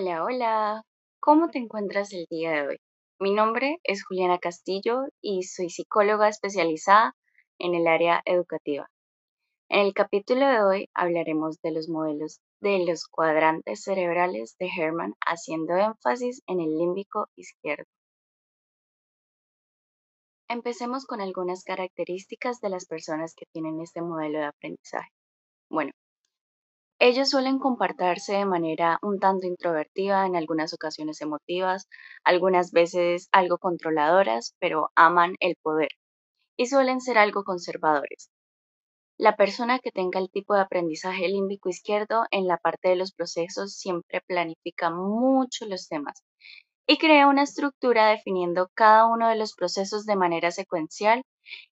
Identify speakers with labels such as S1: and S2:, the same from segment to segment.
S1: Hola, hola. ¿Cómo te encuentras el día de hoy? Mi nombre es Juliana Castillo y soy psicóloga especializada en el área educativa. En el capítulo de hoy hablaremos de los modelos de los cuadrantes cerebrales de Herman haciendo énfasis en el límbico izquierdo. Empecemos con algunas características de las personas que tienen este modelo de aprendizaje. Bueno, ellos suelen comportarse de manera un tanto introvertida, en algunas ocasiones emotivas, algunas veces algo controladoras, pero aman el poder y suelen ser algo conservadores. La persona que tenga el tipo de aprendizaje límbico izquierdo en la parte de los procesos siempre planifica mucho los temas y crea una estructura definiendo cada uno de los procesos de manera secuencial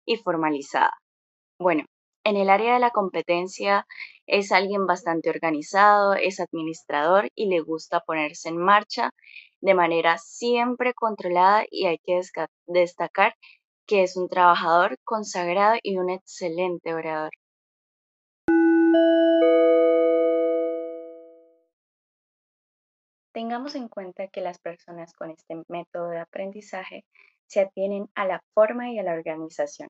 S1: y formalizada. Bueno, en el área de la competencia es alguien bastante organizado, es administrador y le gusta ponerse en marcha de manera siempre controlada y hay que destacar que es un trabajador consagrado y un excelente orador. Tengamos en cuenta que las personas con este método de aprendizaje se atienen a la forma y a la organización.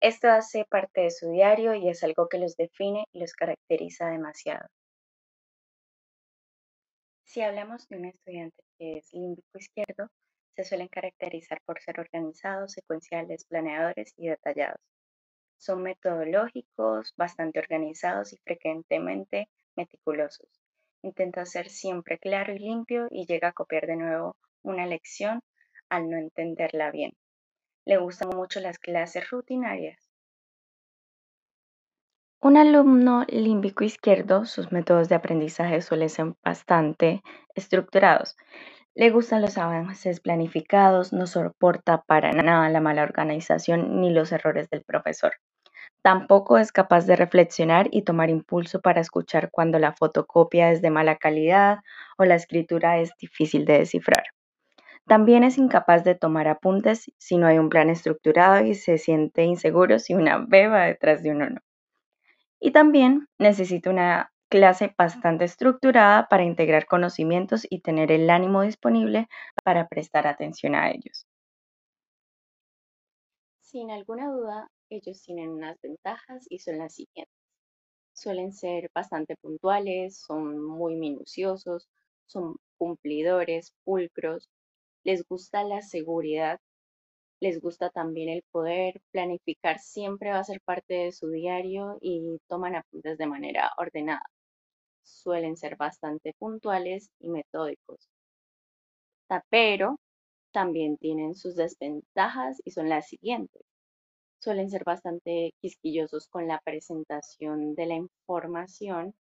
S1: Esto hace parte de su diario y es algo que los define y los caracteriza demasiado. Si hablamos de un estudiante que es límbico izquierdo, se suelen caracterizar por ser organizados, secuenciales, planeadores y detallados. Son metodológicos, bastante organizados y frecuentemente meticulosos. Intenta ser siempre claro y limpio y llega a copiar de nuevo una lección al no entenderla bien. Le gustan mucho las clases rutinarias. Un alumno límbico izquierdo, sus métodos de aprendizaje suelen ser bastante estructurados. Le gustan los avances planificados, no soporta para nada la mala organización ni los errores del profesor. Tampoco es capaz de reflexionar y tomar impulso para escuchar cuando la fotocopia es de mala calidad o la escritura es difícil de descifrar. También es incapaz de tomar apuntes si no hay un plan estructurado y se siente inseguro si una beba detrás de uno no. Y también necesita una clase bastante estructurada para integrar conocimientos y tener el ánimo disponible para prestar atención a ellos. Sin alguna duda, ellos tienen unas ventajas y son las siguientes. Suelen ser bastante puntuales, son muy minuciosos, son cumplidores, pulcros, les gusta la seguridad, les gusta también el poder, planificar siempre va a ser parte de su diario y toman apuntes de manera ordenada. Suelen ser bastante puntuales y metódicos. Pero también tienen sus desventajas y son las siguientes. Suelen ser bastante quisquillosos con la presentación de la información,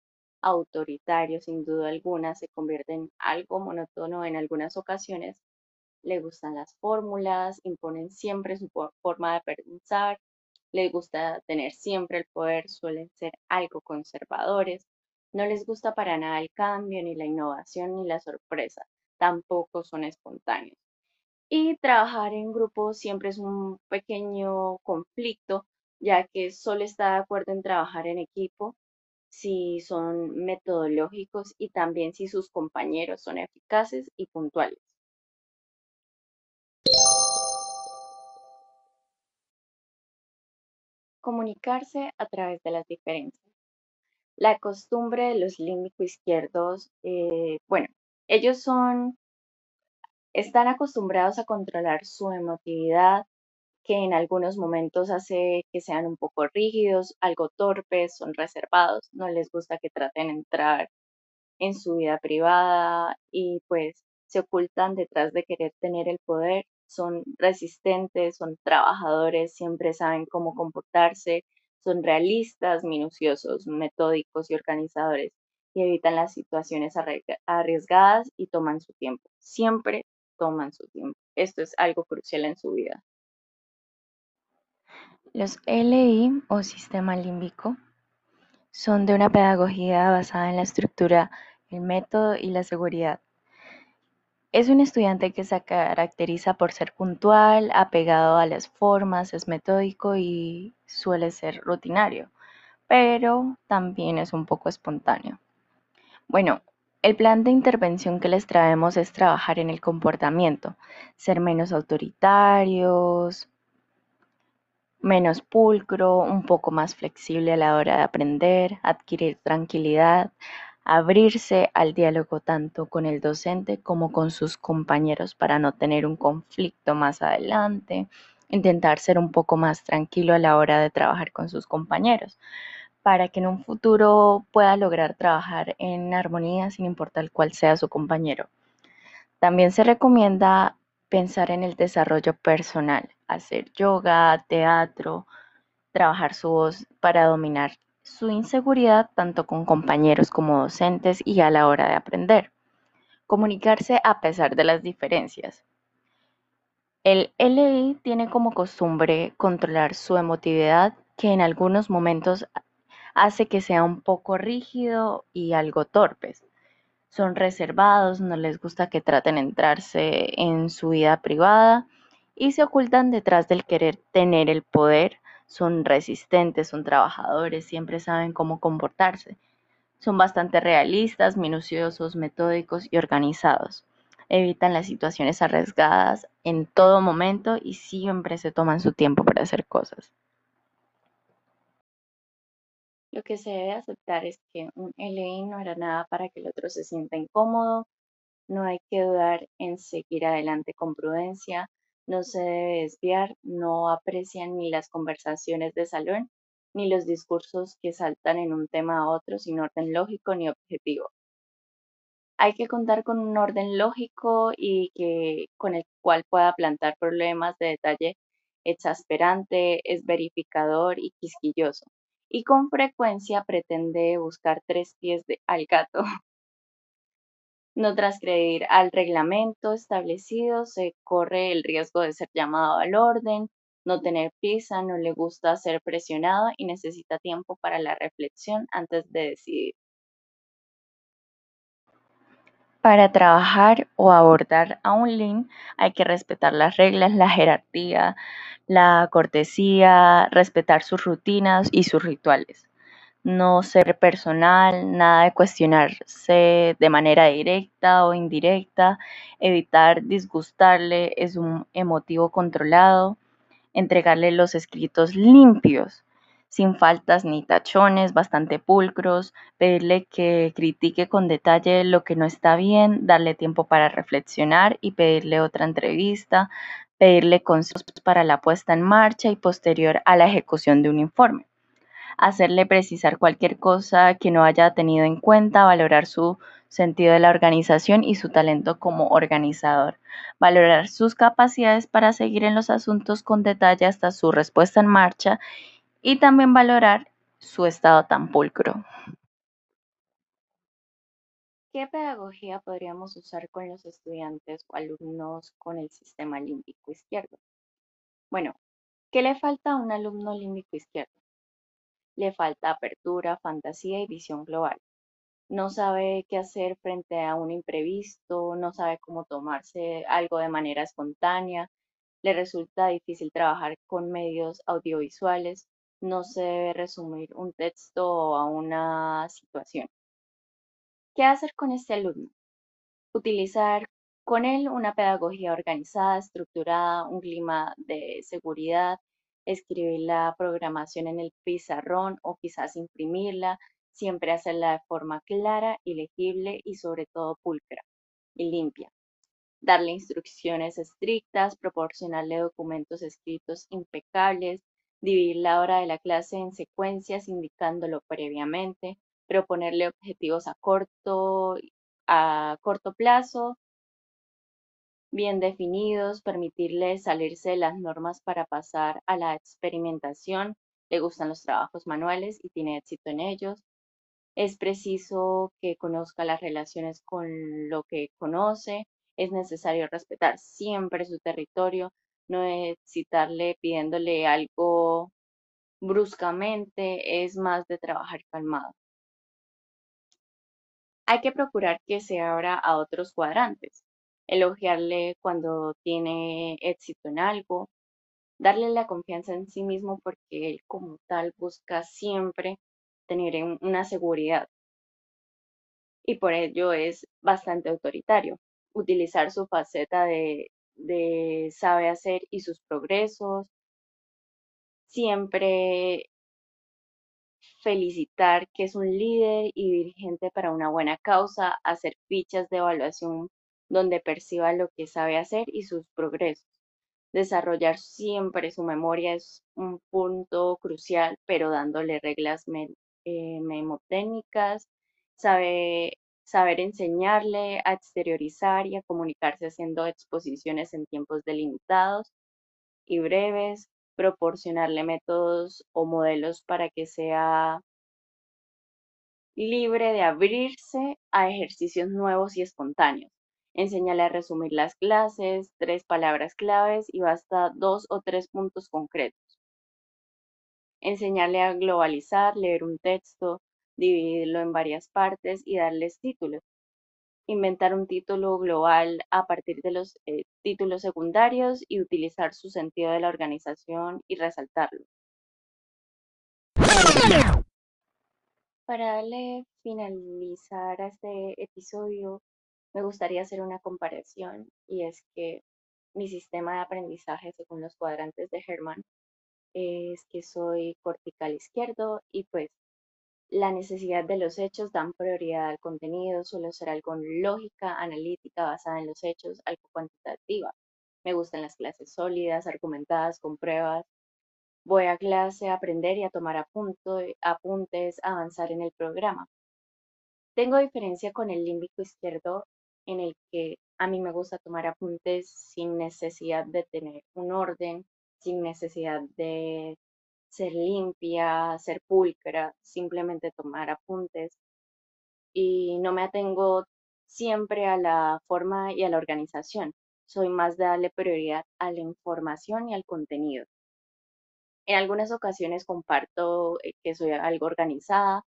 S1: autoritarios sin duda alguna, se convierten algo monótono en algunas ocasiones le gustan las fórmulas, imponen siempre su forma de pensar, les gusta tener siempre el poder, suelen ser algo conservadores, no les gusta para nada el cambio, ni la innovación, ni la sorpresa, tampoco son espontáneos. Y trabajar en grupo siempre es un pequeño conflicto, ya que solo está de acuerdo en trabajar en equipo si son metodológicos y también si sus compañeros son eficaces y puntuales. Comunicarse a través de las diferencias. La costumbre de los límbicos izquierdos, eh, bueno, ellos son, están acostumbrados a controlar su emotividad, que en algunos momentos hace que sean un poco rígidos, algo torpes, son reservados, no les gusta que traten de entrar en su vida privada y pues se ocultan detrás de querer tener el poder son resistentes, son trabajadores, siempre saben cómo comportarse, son realistas, minuciosos, metódicos y organizadores y evitan las situaciones arriesgadas y toman su tiempo. Siempre toman su tiempo. Esto es algo crucial en su vida.
S2: Los LI o sistema límbico son de una pedagogía basada en la estructura, el método y la seguridad. Es un estudiante que se caracteriza por ser puntual, apegado a las formas, es metódico y suele ser rutinario, pero también es un poco espontáneo. Bueno, El plan de intervención que les traemos es trabajar en el comportamiento, ser menos autoritarios, menos pulcro, un poco más flexible a la hora de aprender, adquirir tranquilidad, abrirse al diálogo tanto con el docente como con sus compañeros para no tener un conflicto más adelante, intentar ser un poco más tranquilo a la hora de trabajar con sus compañeros, para que en un futuro pueda lograr trabajar en armonía sin importar cuál sea su compañero. También se recomienda pensar en el desarrollo personal, hacer yoga, teatro, trabajar su voz para dominar su inseguridad tanto con compañeros como docentes y a la hora de aprender. Comunicarse a pesar de las diferencias. El LI tiene como costumbre controlar su emotividad que en algunos momentos hace que sea un poco rígido y algo torpes son reservados, no les gusta que traten de entrarse en su vida privada y se ocultan detrás del querer tener el poder. Son resistentes, son trabajadores, siempre saben cómo comportarse. Son bastante realistas, minuciosos, metódicos y organizados. Evitan las situaciones arriesgadas en todo momento y siempre se toman su tiempo para hacer cosas.
S1: Lo que se debe aceptar es que un LI no hará nada para que el otro se sienta incómodo, no hay que dudar en seguir adelante con prudencia, no se debe desviar, no aprecian ni las conversaciones de salón ni los discursos que saltan en un tema a otro sin orden lógico ni objetivo. Hay que contar con un orden lógico y que con el cual pueda plantar problemas de detalle exasperante, es verificador y quisquilloso y con frecuencia pretende buscar tres pies de, al gato. No transgredir al reglamento establecido, se corre el riesgo de ser llamado al orden, no tener prisa, no le gusta ser presionado y necesita tiempo para la reflexión antes de decidir.
S2: Para trabajar o abordar a un link hay que respetar las reglas, la jerarquía, la cortesía, respetar sus rutinas y sus rituales. No ser personal, nada de cuestionarse de manera directa o indirecta, evitar disgustarle, es un emotivo controlado, entregarle los escritos limpios, sin faltas ni tachones, bastante pulcros, pedirle que critique con detalle lo que no está bien, darle tiempo para reflexionar y pedirle otra entrevista, pedirle consejos para la puesta en marcha y posterior a la ejecución de un informe, hacerle precisar cualquier cosa que no haya tenido en cuenta, valorar su sentido de la organización y su talento como organizador, valorar sus capacidades para seguir en los asuntos con detalle hasta su respuesta en marcha y también valorar su estado tan pulcro.
S1: ¿Qué pedagogía podríamos usar con los estudiantes o alumnos con el sistema límbico izquierdo? Bueno, ¿qué le falta a un alumno límbico izquierdo? Le falta apertura, fantasía y visión global. No sabe qué hacer frente a un imprevisto, no sabe cómo tomarse algo de manera espontánea, le resulta difícil trabajar con medios audiovisuales, no se debe resumir un texto a una situación. ¿Qué hacer con este alumno? Utilizar con él una pedagogía organizada, estructurada, un clima de seguridad, escribir la programación en el pizarrón o quizás imprimirla, siempre hacerla de forma clara y legible y sobre todo pulcra y limpia. Darle instrucciones estrictas, proporcionarle documentos escritos impecables, dividir la hora de la clase en secuencias indicándolo previamente, proponerle objetivos a corto, a corto plazo, bien definidos, permitirle salirse de las normas para pasar a la experimentación, le gustan los trabajos manuales y tiene éxito en ellos. Es preciso que conozca las relaciones con lo que conoce, es necesario respetar siempre su territorio, no excitarle pidiéndole algo bruscamente, es más de trabajar calmado. Hay que procurar que se abra a otros cuadrantes, elogiarle cuando tiene éxito en algo, darle la confianza en sí mismo porque él como tal busca siempre tener una seguridad. y por ello es bastante autoritario. Utilizar su faceta de, sabe hacer y sus progresos, siempre felicitar que es un líder y dirigente para una buena causa, hacer fichas de evaluación donde perciba lo que sabe hacer y sus progresos. Desarrollar siempre su memoria es un punto crucial, pero dándole reglas eh, memotécnicas, sabe, saber enseñarle a exteriorizar y a comunicarse haciendo exposiciones en tiempos delimitados y breves, proporcionarle métodos o modelos para que sea libre de abrirse a ejercicios nuevos y espontáneos. Enséñale a resumir las clases, tres palabras claves y basta dos o tres puntos concretos. Enseñarle a globalizar, leer un texto, dividirlo en varias partes y darles títulos. Inventar un título global a partir de los eh, títulos secundarios y utilizar su sentido de la organización y resaltarlo. Para darle finalizar este episodio, me gustaría hacer una comparación y es que mi sistema de aprendizaje según los cuadrantes de Herman es que soy cortical izquierdo y pues la necesidad de los hechos dan prioridad al contenido, suelo ser algo lógica, analítica, basada en los hechos, algo cuantitativa. Me gustan las clases sólidas, argumentadas, con pruebas. Voy a clase a aprender y a tomar apuntes, avanzar en el programa. Tengo diferencia con el límbico izquierdo en el que a mí me gusta tomar apuntes sin necesidad de tener un orden, sin necesidad de ser limpia, ser pulcra, simplemente tomar apuntes. Y no me atengo siempre a la forma y a la organización. Soy más de darle prioridad a la información y al contenido. En algunas ocasiones comparto eh, que soy algo organizada,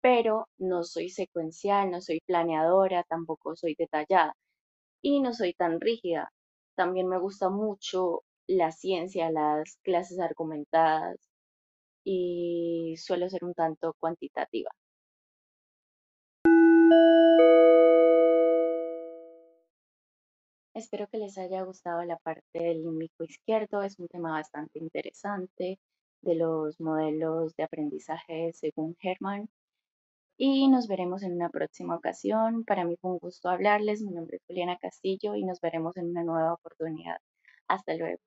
S1: pero no soy secuencial, no soy planeadora, tampoco soy detallada y no soy tan rígida. También me gusta mucho la ciencia, las clases argumentadas y suelo ser un tanto cuantitativa. Espero que les haya gustado la parte del límbico izquierdo. Es un tema bastante interesante de los modelos de aprendizaje según Herman y nos veremos en una próxima ocasión. Para mí fue un gusto hablarles. Mi nombre es Juliana Castillo y nos veremos en una nueva oportunidad. Hasta luego.